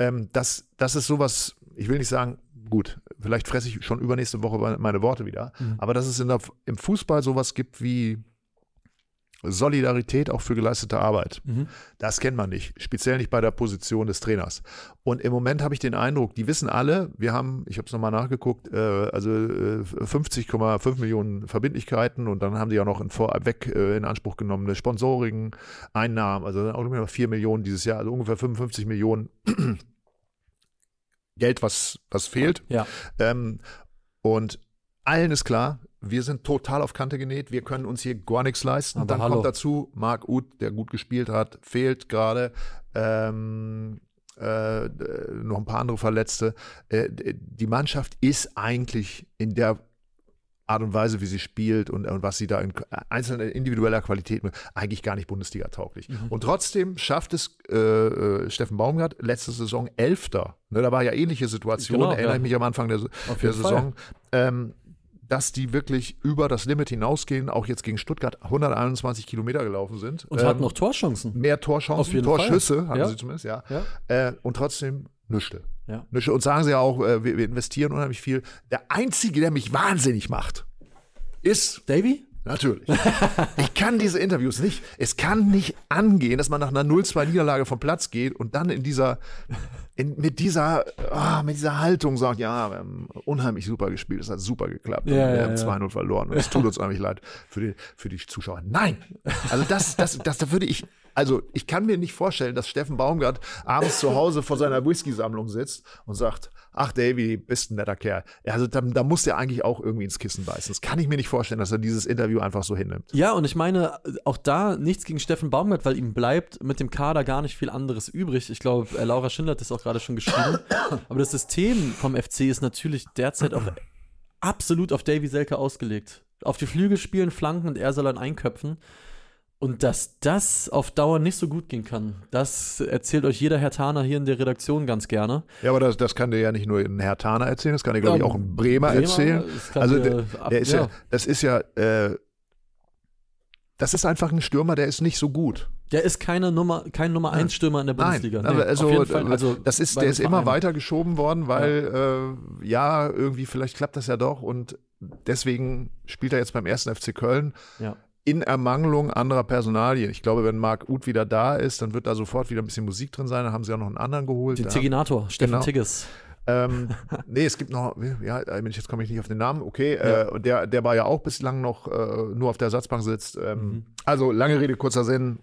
Ähm, das, das ist sowas, ich will nicht sagen, gut, vielleicht fresse ich schon übernächste Woche meine Worte wieder, mhm. aber dass es in der, im Fußball sowas gibt wie Solidarität auch für geleistete Arbeit. Mhm. Das kennt man nicht, speziell nicht bei der Position des Trainers. Und im Moment habe ich den Eindruck, die wissen alle, wir haben, ich habe es nochmal nachgeguckt, äh, also äh, 50,5 Millionen Verbindlichkeiten und dann haben die ja noch in vorweg äh, in Anspruch genommene Sponsoring, Einnahmen, also auch ungefähr 4 Millionen dieses Jahr, also ungefähr 55 Millionen Geld, was, was fehlt. Ja. Ähm, und allen ist klar, wir sind total auf Kante genäht, wir können uns hier gar nichts leisten. Aber Dann hallo. kommt dazu, Marc Uth, der gut gespielt hat, fehlt gerade. Ähm, äh, noch ein paar andere Verletzte. Äh, die Mannschaft ist eigentlich in der Art und Weise, wie sie spielt und, und was sie da in einzelner individueller Qualität eigentlich gar nicht Bundesliga tauglich. Mhm. Und trotzdem schafft es äh, äh, Steffen Baumgart letzte Saison Elfter. Ne, da war ja ähnliche Situation, genau, erinnere ja. ich mich am Anfang der, der Saison. Ähm, dass die wirklich über das Limit hinausgehen, auch jetzt gegen Stuttgart 121 Kilometer gelaufen sind. Und ähm, hatten noch Torchancen. Mehr Torchancen, Torschüsse Fall. hatten ja. sie zumindest, ja. ja. Äh, und trotzdem nüchte. Ja. nüchte. Und sagen sie ja auch, äh, wir, wir, investieren unheimlich viel. Der Einzige, der mich wahnsinnig macht, ist Davy? Natürlich. [laughs] ich kann diese Interviews nicht. Es kann nicht angehen, dass man nach einer 0-2-Niederlage vom Platz geht und dann in dieser, in, mit dieser, oh, mit dieser Haltung sagt, ja, wir haben unheimlich super gespielt, es hat super geklappt. Ja, wir ja, haben ja. 2-0 verloren und es tut uns [laughs] eigentlich leid für die, für die Zuschauer. Nein! Also das, das, das, da würde ich, Also ich kann mir nicht vorstellen, dass Steffen Baumgart abends zu Hause vor seiner Whisky-Sammlung sitzt und sagt, ach Davy, bist ein netter Kerl. Also da, da muss der eigentlich auch irgendwie ins Kissen beißen. Das kann ich mir nicht vorstellen, dass er dieses Interview einfach so hinnimmt. Ja, und ich meine, auch da nichts gegen Steffen Baumgart, weil ihm bleibt mit dem Kader gar nicht viel anderes übrig. Ich glaube, äh, Laura Schindler hat das auch gerade schon geschrieben. [coughs] Aber das System vom FC ist natürlich derzeit auch absolut auf Davy Selke ausgelegt. Auf die Flügel spielen, Flanken und er soll dann einköpfen. Und dass das auf Dauer nicht so gut gehen kann, das erzählt euch jeder Herr Taner hier in der Redaktion ganz gerne. Ja, aber das, das kann dir ja nicht nur ein Herr Taner erzählen, das kann dir, glaube ich, auch ein Bremer, Bremer erzählen. Also, der, der ist ja. ja, das ist ja, äh, das ist einfach ein Stürmer, der ist nicht so gut. Der ist keine Nummer, kein Nummer 1 Stürmer in der Bundesliga. Nein, nee, also, Fall, also, das ist, der ist immer weiter geschoben worden, weil ja. Äh, ja. irgendwie vielleicht klappt das ja doch und deswegen spielt er jetzt beim ersten FC Köln. Ja. In Ermangelung anderer Personalien. Ich glaube, wenn Marc Uth wieder da ist, dann wird da sofort wieder ein bisschen Musik drin sein. Dann haben sie auch noch einen anderen geholt. Den Tiginator, Steffen genau. Tigges. ähm, [laughs] nee, es gibt noch, ja, jetzt komme ich nicht auf den Namen, okay, ja. äh, der, der war ja auch bislang noch äh, nur auf der Ersatzbank sitzt. Ähm, mhm. Also lange Rede, kurzer Sinn,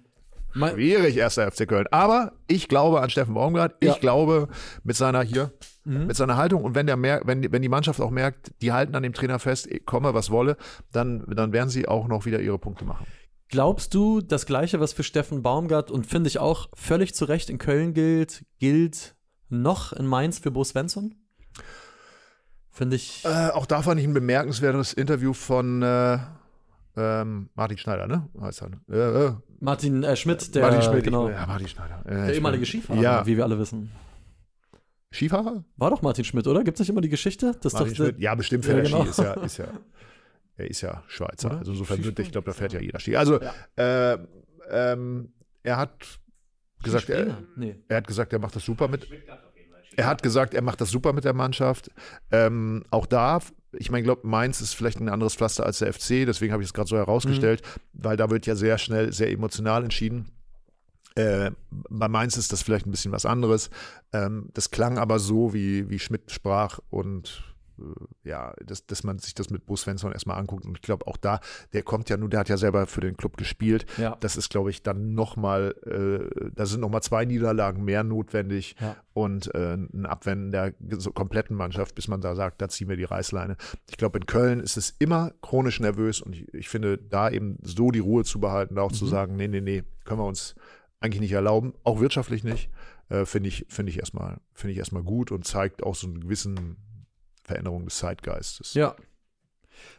Schwierig, erster FC Köln. Aber ich glaube an Steffen Baumgart. Ich glaube mit seiner hier, mhm. mit seiner Haltung. Und wenn der mer wenn, wenn die Mannschaft auch merkt, die halten an dem Trainer fest, komme was wolle, dann, dann werden sie auch noch wieder ihre Punkte machen. Glaubst du, das Gleiche, was für Steffen Baumgart und finde ich auch völlig zu Recht in Köln gilt, gilt noch in Mainz für Bo Svensson? Finde ich. Äh, auch da fand ich ein bemerkenswertes Interview von äh, ähm, Martin Schneider, ne? Heißt er. Äh, äh, Martin äh, Schmidt, der, Martin Schmidt, genau. ja, Martin Schneider. Äh, der ehemalige Skifahrer, ja. wie wir alle wissen. Skifahrer? War doch Martin Schmidt, oder? Gibt es nicht immer die Geschichte? Das Martin doch, Schmidt, ja, bestimmt fährt ja, genau. Ski. Ist ja, ist ja, er ist ja Schweizer. Oder? Also insofern, wird, ich glaube, da fährt ja jeder Ski. Also, ja. äh, ähm, er hat gesagt, er, nee. er hat gesagt, er macht das super mit. Er hat gesagt, er macht das super mit der Mannschaft. Ähm, auch da ich meine, glaube, Mainz ist vielleicht ein anderes Pflaster als der FC, deswegen habe ich es gerade so herausgestellt, mhm. weil da wird ja sehr schnell, sehr emotional entschieden. Äh, bei Mainz ist das vielleicht ein bisschen was anderes. Ähm, das klang aber so, wie, wie Schmidt sprach und ja, dass, dass man sich das mit Bo Svensson erstmal anguckt. Und ich glaube auch da, der kommt ja nur, der hat ja selber für den Club gespielt. Ja. Das ist, glaube ich, dann nochmal, äh, da sind nochmal zwei Niederlagen mehr notwendig ja. und äh, ein Abwenden der kompletten Mannschaft, bis man da sagt, da ziehen wir die Reißleine. Ich glaube, in Köln ist es immer chronisch nervös und ich, ich finde, da eben so die Ruhe zu behalten, da auch mhm. zu sagen, nee, nee, nee, können wir uns eigentlich nicht erlauben, auch wirtschaftlich nicht, äh, finde ich, finde ich erstmal, finde ich erstmal gut und zeigt auch so einen gewissen Veränderung des Zeitgeistes. Ja.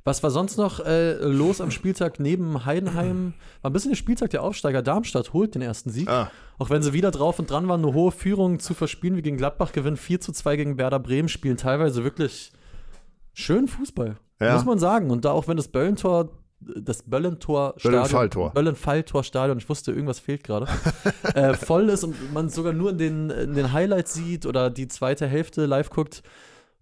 Was war sonst noch äh, los am Spieltag neben Heidenheim? War ein bisschen der Spieltag der Aufsteiger. Darmstadt holt den ersten Sieg. Ah. Auch wenn sie wieder drauf und dran waren, eine hohe Führung zu verspielen wie gegen Gladbach, gewinnen 4 zu 2 gegen Werder Bremen, spielen teilweise wirklich schön Fußball. Ja. Muss man sagen. Und da auch wenn das Böllentor das Böllentor-Stadion, Böllenfalltor-Stadion, ich wusste, irgendwas fehlt gerade, [laughs] äh, voll ist und man sogar nur in den, in den Highlights sieht oder die zweite Hälfte live guckt,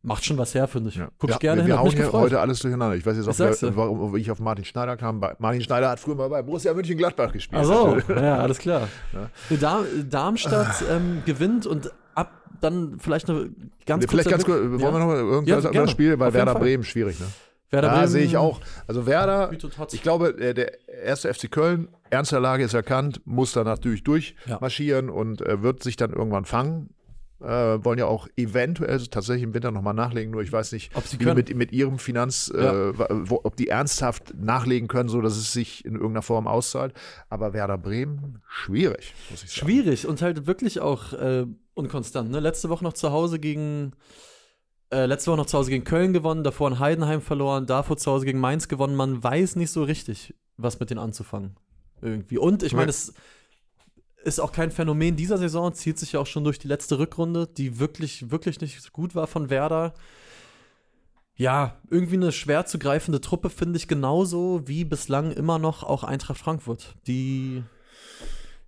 Macht schon was her, finde ich. Ja. Guck ich ja, gerne wir hin. Wir hauen hier heute alles durcheinander. Ich weiß jetzt auch, wer, warum ich auf Martin Schneider kam. Martin Schneider hat früher mal bei Borussia Mönchengladbach gespielt. Ach so, [laughs] ja, alles klar. Ja. Dar Darmstadt ähm, gewinnt und ab dann vielleicht eine ganz kurze Vielleicht ganz kurz, wollen wir noch mal irgendwas ja, das Spiel, weil Werder Bremen schwierig, ne? Werder ja, sehe ich auch. Also Werder, ich glaube, der, erste FC Köln, ernster Lage ist erkannt, muss da natürlich durchmarschieren ja. und äh, wird sich dann irgendwann fangen. Äh, wollen ja auch eventuell tatsächlich im Winter nochmal nachlegen, nur ich weiß nicht, ob sie können. Mit, mit ihrem Finanz, äh, ja. äh, wo, ob die ernsthaft nachlegen können, so dass es sich in irgendeiner Form auszahlt. Aber Werder Bremen, schwierig, muss ich sagen. Schwierig und halt wirklich auch äh, unkonstant. Ne? Letzte Woche noch zu Hause gegen äh, letzte Woche noch zu Hause gegen Köln gewonnen, davor in Heidenheim verloren, davor zu Hause gegen Mainz gewonnen. Man weiß nicht so richtig, was mit denen anzufangen. Irgendwie. Und ich meine, es ist auch kein Phänomen dieser Saison, zieht sich ja auch schon durch die letzte Rückrunde, die wirklich, wirklich nicht gut war von Werder. Ja, irgendwie eine schwer zu greifende Truppe finde ich genauso wie bislang immer noch auch Eintracht Frankfurt, die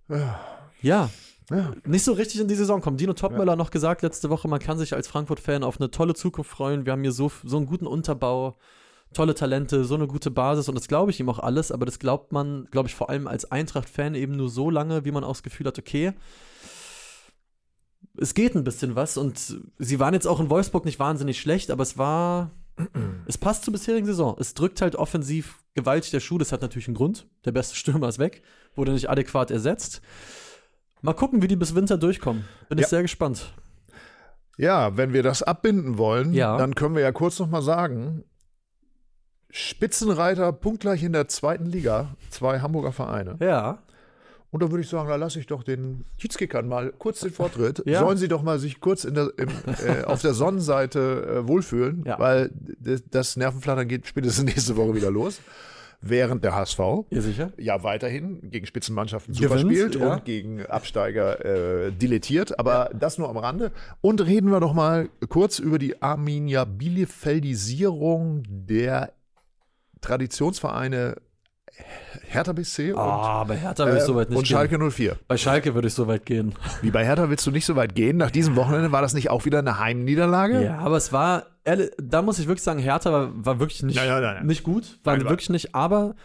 ja, ja, ja. nicht so richtig in die Saison kommen. Dino Topmöller ja. noch gesagt letzte Woche, man kann sich als Frankfurt-Fan auf eine tolle Zukunft freuen. Wir haben hier so, so einen guten Unterbau tolle Talente, so eine gute Basis und das glaube ich ihm auch alles, aber das glaubt man, glaube ich, vor allem als Eintracht-Fan eben nur so lange, wie man auch das Gefühl hat, okay, es geht ein bisschen was und sie waren jetzt auch in Wolfsburg nicht wahnsinnig schlecht, aber es war, [clears throat] es passt zur bisherigen Saison. Es drückt halt offensiv gewaltig der Schuh. Das hat natürlich einen Grund. Der beste Stürmer ist weg, wurde nicht adäquat ersetzt. Mal gucken, wie die bis Winter durchkommen. Bin Ja. ich sehr gespannt. Ja, wenn wir das abbinden wollen, Ja. dann können wir ja kurz noch mal sagen, Spitzenreiter punktgleich in der zweiten Liga, zwei Hamburger Vereine. Ja. Und da würde ich sagen, da lasse ich doch den Kiezkickern mal kurz den Vortritt. Ja. Sollen sie doch mal sich kurz der, im, äh, auf der Sonnenseite äh, wohlfühlen, Ja. weil das, Nervenflattern geht spätestens nächste Woche wieder los. Während der HSV Ihr sicher? ja weiterhin gegen Spitzenmannschaften super Gewinnt, spielt ja. und gegen Absteiger äh, dilettiert, aber das nur am Rande. Und reden wir doch mal kurz über die Arminia Bielefeldisierung der Traditionsvereine Hertha BSC und, Ah, bei Hertha würde ich äh, so weit nicht und gehen. Schalke 04. Bei Schalke würde ich so weit gehen. [laughs] Wie bei Hertha willst du nicht so weit gehen. Nach diesem Wochenende war das nicht auch wieder eine Heimniederlage? Ja, aber es war, ehrlich, da muss ich wirklich sagen, Hertha war, war wirklich nicht, Nein, nein, nein, nicht gut. War wirklich nicht, aber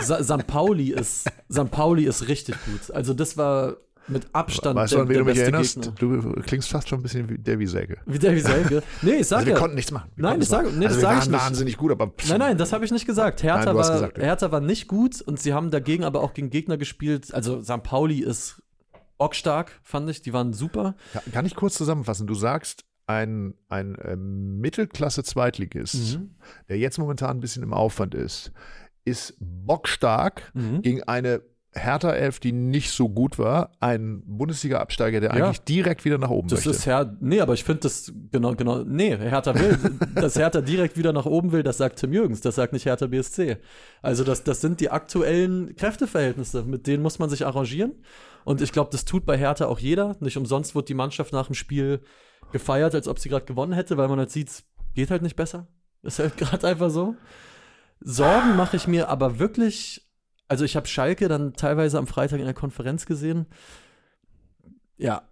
Sa St. Pauli ist, St. Pauli ist richtig gut. Also das war mit Abstand Weißt du, an wen du mich erinnerst? Gegner. Du klingst fast schon ein bisschen wie Davy Selke. Wie Davy Selke. [laughs] Nee, ich sag Also wir ja. konnten nichts machen. Wir Nein, ich sag- nichts machen. nee, das also wir sag ich waren nicht. wahnsinnig gut, aber Nein, nein, das habe ich nicht gesagt. Hertha, Nein, war, gesagt, ja. Hertha war nicht gut und sie haben dagegen aber auch gegen Gegner gespielt. Also St. Pauli ist bockstark, fand ich. Die waren super. Kann ich kurz zusammenfassen? Du sagst, ein, ein äh, Mittelklasse-Zweitligist, Mhm. der jetzt momentan ein bisschen im Aufwand ist, ist bockstark Mhm. gegen eine Hertha-Elf, die nicht so gut war, ein Bundesliga-Absteiger, der Ja. eigentlich direkt wieder nach oben Das möchte. ist Her nee, aber ich finde das genau, genau, nee, Hertha will, [laughs] dass Hertha direkt wieder nach oben will, das sagt Tim Jürgens, das sagt nicht Hertha BSC. Also das, das sind die aktuellen Kräfteverhältnisse, mit denen muss man sich arrangieren. Und ich glaube, das tut bei Hertha auch jeder. Nicht umsonst wird die Mannschaft nach dem Spiel gefeiert, als ob sie gerade gewonnen hätte, weil man halt sieht, es geht halt nicht besser. Ist halt [laughs] gerade einfach so. Sorgen mache ich mir aber wirklich. Also ich habe Schalke dann teilweise am Freitag in der Konferenz gesehen. Ja,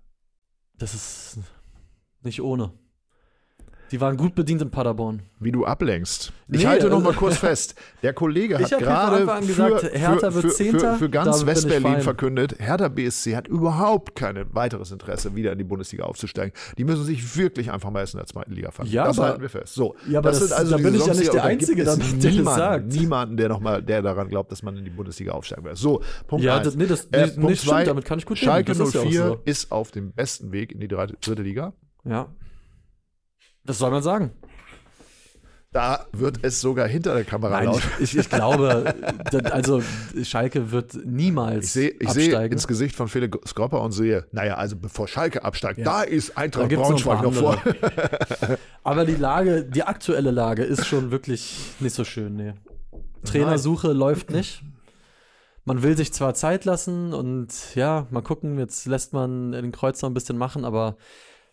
das ist nicht ohne. Die waren gut bedient in Paderborn. Wie du ablenkst. Ich Nee, halte noch also- mal kurz fest. Der Kollege [laughs] hat gerade für, für, für, für, für ganz Westberlin verkündet, Hertha BSC hat überhaupt kein weiteres Interesse, wieder in die Bundesliga aufzusteigen. Die müssen sich wirklich einfach mal erst in der zweiten Liga fangen. Ja, das aber- halten wir fest. So, Ja, aber das- da die bin ich ja nicht der da Einzige, der das niemanden, sagt. Niemanden, der, noch mal, der daran glaubt, dass man in die Bundesliga aufsteigen wird. So, Punkt Ja, eins. das- nee, das- äh, nee, Punkt nicht stimmt, zwei, damit kann ich gut leben. Schalke Das ist ja auch 04 so. ist auf dem besten Weg in die dritte Liga. Ja. Das soll man sagen. Da wird es sogar hinter der Kamera Nein, laut. ich, ich, ich glaube, [laughs] also Schalke wird niemals Ich sehe ich sehe absteigen. ins Gesicht von Felix Skropper und sehe, naja, also bevor Schalke absteigt, Ja. da ist Da Eintracht noch ein Braunschweig paar noch vor. [laughs] Aber die Lage, die aktuelle Lage ist schon wirklich nicht so schön, nee. Trainersuche läuft nicht. Man will sich zwar Zeit lassen und ja, mal gucken, jetzt lässt man den Kreuzer ein bisschen machen, aber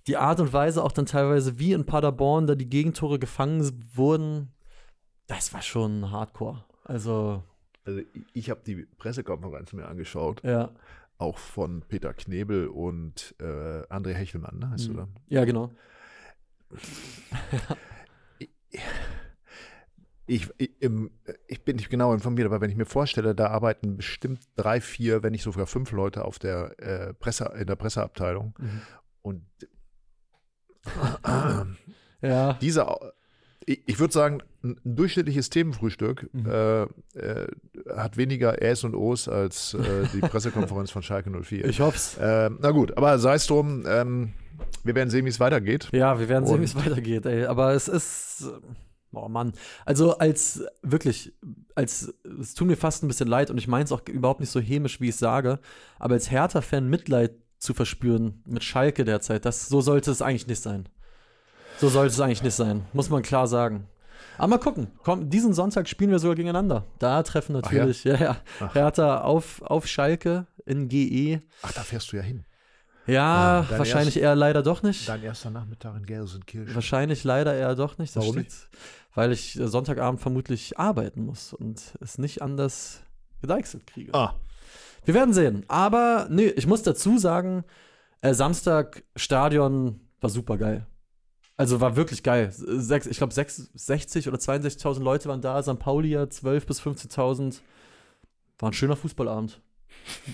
die Art und Weise auch dann teilweise wie in Paderborn, da die Gegentore gefangen wurden, das war schon hardcore. Also, Also ich habe die Pressekonferenz mir angeschaut, ja. auch von Peter Knebel und äh, André Hechelmann, ne, heißt du da? Ja, genau. [laughs] Ich, ich, im, ich bin nicht genau informiert, aber wenn ich mir vorstelle, da arbeiten bestimmt drei, vier, wenn nicht sogar fünf Leute auf der äh, Presse, in der Presseabteilung. Mhm. Und Ja. dieser, ich, ich würde sagen, ein, durchschnittliches Themenfrühstück Mhm. äh, äh, hat weniger Äs und Os als äh, die [laughs] Pressekonferenz von Schalke 04. Ich hoff's. Ähm, na gut, aber sei es drum, ähm, wir werden sehen, wie es weitergeht. Ja, wir werden sehen, wie es weitergeht, ey. Aber es ist. Oh Mann. Also als wirklich, als es tut mir fast ein bisschen leid und ich meine es auch überhaupt nicht so hämisch, wie ich es sage, aber als Hertha-Fan Mitleid zu verspüren mit Schalke derzeit, das, so sollte es eigentlich nicht sein. So sollte es eigentlich nicht sein, muss man klar sagen. Aber mal gucken. Komm, diesen Sonntag spielen wir sogar gegeneinander. Da treffen ja? natürlich ja? Ja, Ach. Hertha auf, auf Schalke in GE. Ach, da fährst du ja hin. Ja, Ah, dein wahrscheinlich eher leider doch nicht. Dein erster Nachmittag in Gelsenkirchen. Wahrscheinlich leider eher doch nicht. Das Warum steht, Weil ich Sonntagabend vermutlich arbeiten muss und es nicht anders gedeichselt kriege. Ah, Wir werden sehen. Aber nee, ich muss dazu sagen, äh, Samstag Stadion war super geil. Also war wirklich geil. Sechs, ich glaube 60 oder 62.000 Leute waren da. St. Pauli ja 12.000 bis 15.000. War ein schöner Fußballabend.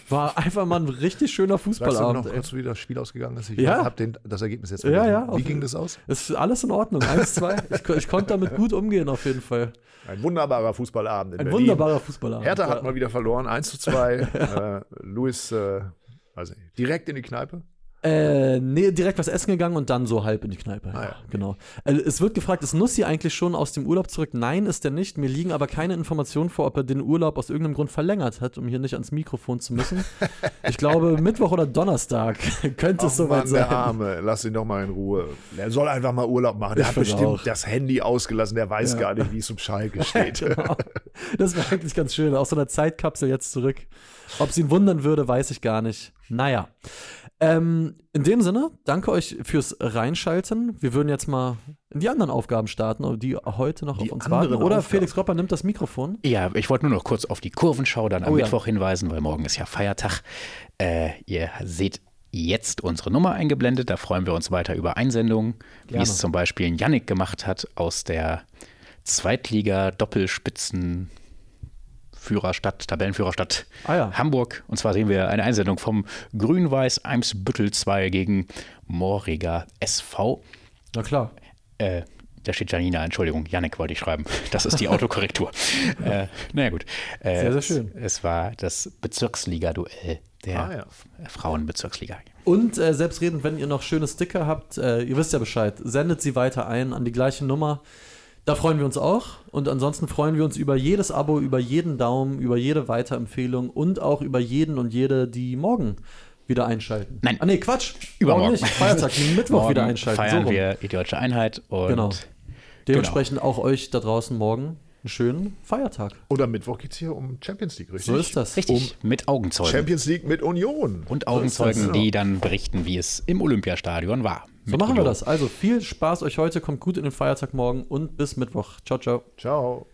War einfach mal ein richtig schöner Weißt du Fußballabend. noch kurz, wie das Spiel ausgegangen ist? Ich Ja. habe das Ergebnis jetzt Ja, vergessen. ja, auf- Wie ging das aus? Ist alles in Ordnung. Eins, zwei. Ich, ko- ich konnte damit gut umgehen, auf jeden Fall. Ein wunderbarer Fußballabend in Ein Berlin. wunderbarer Fußballabend. Hertha Ja. hat mal wieder verloren, 1 zu 2. [laughs] äh, Luis, äh, also direkt in die Kneipe. Äh, nee, direkt was essen gegangen und dann so halb in die Kneipe. Ah, ja. Genau. Äh, es wird gefragt, ist Nussi eigentlich schon aus dem Urlaub zurück? Nein, ist er nicht. Mir liegen aber keine Informationen vor, ob er den Urlaub aus irgendeinem Grund verlängert hat, um hier nicht ans Mikrofon zu müssen. [laughs] ich glaube, Mittwoch oder Donnerstag [laughs] könnte es Ach soweit Mann, sein. der Arme, lass ihn doch mal in Ruhe. Der soll einfach mal Urlaub machen. Der Ich hat bestimmt auch. das Handy ausgelassen. Der weiß Ja. gar nicht, wie es um Schalke [laughs] steht. genau. Das wäre eigentlich ganz schön. Aus so einer Zeitkapsel jetzt zurück. Ob es ihn wundern würde, weiß ich gar nicht. Naja. Ähm, in dem Sinne, danke euch fürs Reinschalten. Wir würden jetzt mal in die anderen Aufgaben starten, die heute noch Die auf uns warten. Oder Aufgaben. Felix Gropper nimmt das Mikrofon. Ja, ich wollte nur noch kurz auf die Kurvenschau dann am Oh ja. Mittwoch hinweisen, weil morgen ist ja Feiertag. Äh, ihr seht jetzt unsere Nummer eingeblendet. Da freuen wir uns weiter über Einsendungen, wie Gerne. es zum Beispiel Yannick gemacht hat aus der Zweitliga-Doppelspitzen. Führerstadt, Tabellenführerstadt Ah ja. Hamburg. Und zwar sehen wir eine Einsendung vom Grün-Weiß Eimsbüttel 2 gegen Moriger SV. Na klar. Äh, da steht Janina, Entschuldigung, Yannick wollte ich schreiben. [laughs] Das ist die Autokorrektur. [laughs] äh, naja, gut. Äh, Sehr, sehr es- schön. Es war das Bezirksliga-Duell der Ah, ja. Frauenbezirksliga. Und äh, selbstredend, wenn ihr noch schöne Sticker habt, äh, ihr wisst ja Bescheid, sendet sie weiter ein an die gleiche Nummer. Da freuen wir uns auch. Und ansonsten freuen wir uns über jedes Abo, über jeden Daumen, über jede Weiterempfehlung und auch über jeden und jede, die morgen wieder einschalten. Nein. Ah, nee, Quatsch. Übermorgen. Morgen nicht. Feiertag, Mittwoch Morgen wieder einschalten. so feiern rum. wir die deutsche Einheit und Genau. Dementsprechend auch euch da draußen morgen einen schönen Feiertag. Oder Mittwoch geht es hier um Champions League, richtig? So ist das. richtig mit Augenzeugen. Champions League mit Union. und Augenzeugen, das. die dann berichten, wie es im Olympiastadion war. So machen wir Union. das. Also viel Spaß euch heute, kommt gut in den Feiertag morgen und bis Mittwoch. Ciao, ciao. Ciao.